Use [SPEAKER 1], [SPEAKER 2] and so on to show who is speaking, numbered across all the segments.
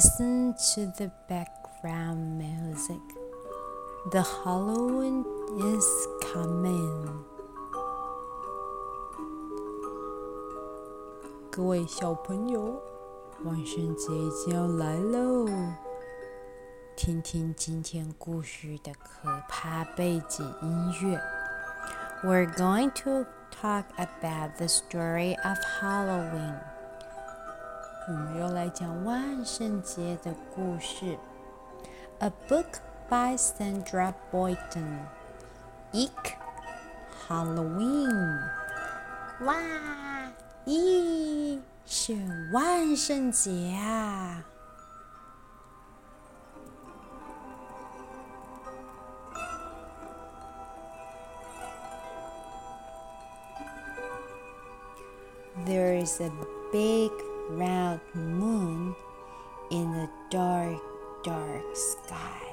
[SPEAKER 1] Listen to the background music. The Halloween is coming. 各位小朋友，万圣节已经要来喽！听听今天故事的可怕背景音乐。We're going to talk about the story of Halloween. 我们又来讲万圣节的故事。A book by Sandra Boynton. Eek Halloween. 哇，咦，是万圣节啊！There is a big round moon in a dark, dark sky.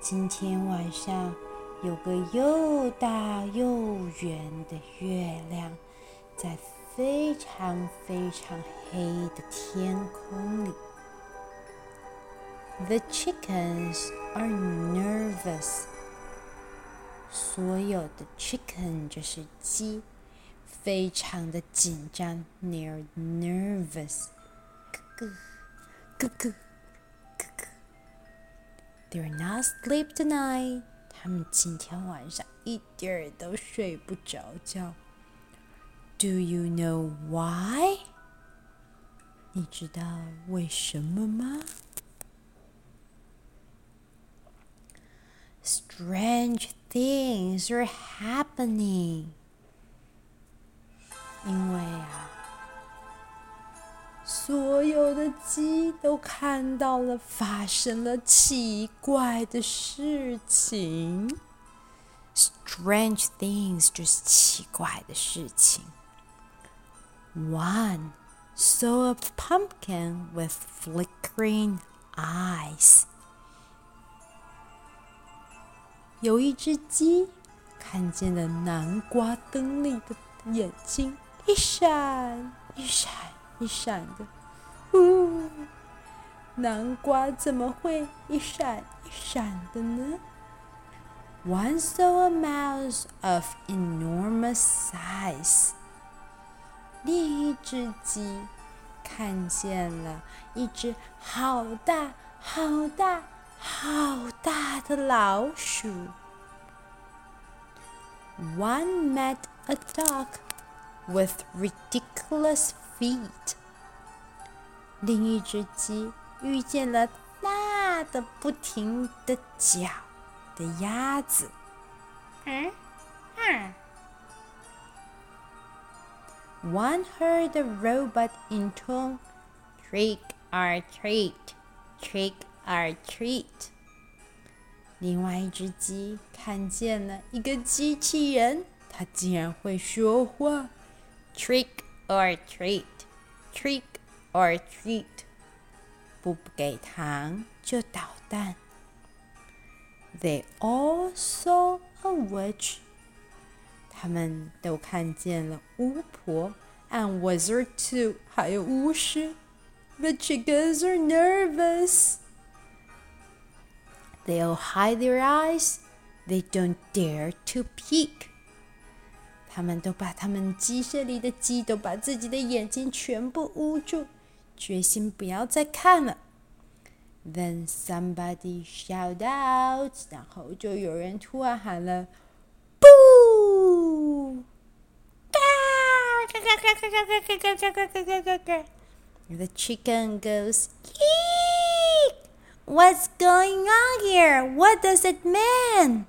[SPEAKER 1] 今天晚上有个又大又圆的月亮，在非常非常黑的天空里。The chickens are nervous. 所有的 chicken 就是鸡。非常的紧张，they're nervous，咯咯咯咯咯咯，they're not sleep tonight，他们今天晚上一点儿都睡不着觉。Do you know why？你知道为什么吗？Strange things are happening. 因为啊，所有的鸡都看到了发生了奇怪的事情。Strange things 就是奇怪的事情。One saw a pumpkin with flickering eyes。有一只鸡看见了南瓜灯里的眼睛。一闪一闪一闪的，呜！南瓜怎么会一闪一闪的呢？One saw a mouse of enormous size。另一只鸡看见了一只好大好大好大的老鼠。One met a dog with ridiculous feet。另一只鸡遇见了大的不停的脚的鸭子。嗯嗯。One heard a robot intone, "Trick or treat, trick or treat." 另外一只鸡看见了一个机器人，它竟然会说话。 Trick or treat, trick or treat，不给糖就捣蛋。They all saw a witch，他们都看见了巫婆，and wizard too，还有巫师。The chickens are nervous. They all hide their eyes. They don't dare to peek. 他们都把他们鸡舍里的鸡都把自己的眼睛全部捂住，决心不要再看了。Then somebody shout out，然后就有人突然喊了，boo！嘎嘎嘎嘎嘎嘎嘎嘎嘎嘎嘎嘎嘎！The chicken goes, eek! What's going on here? What does it mean?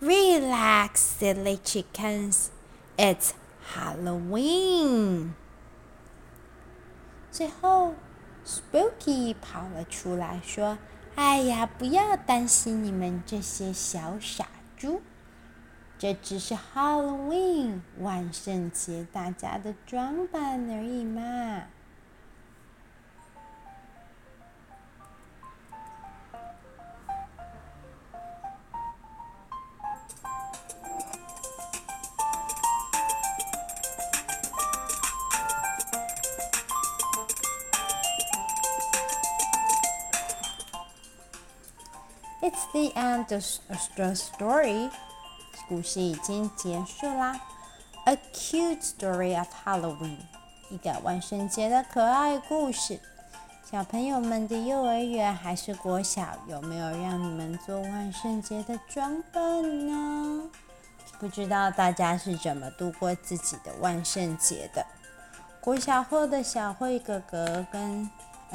[SPEAKER 1] Relax, silly chickens. It's Halloween. 最后，Spooky 跑了出来，说：“哎呀，不要担心你们这些小傻猪，这只是 Halloween 万圣节大家的装扮而已嘛。” The end of the story. 故事已经结束啦。A cute story of Halloween，一个万圣节的可爱故事。小朋友们的幼儿园还是国小，有没有让你们做万圣节的装扮呢？不知道大家是怎么度过自己的万圣节的？国小后的小慧哥哥跟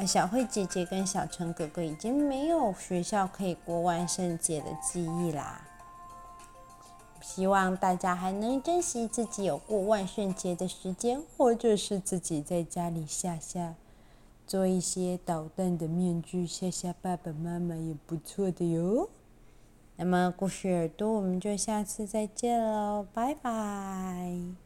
[SPEAKER 1] 小慧姐姐跟小陈哥哥已经没有学校可以过万圣节的记忆啦。希望大家还能珍惜自己有过万圣节的时间，或者是自己在家里吓吓。做一些捣蛋的面具吓吓爸爸妈妈也不错的哟。那么故事耳朵，我们就下次再见喽，拜拜。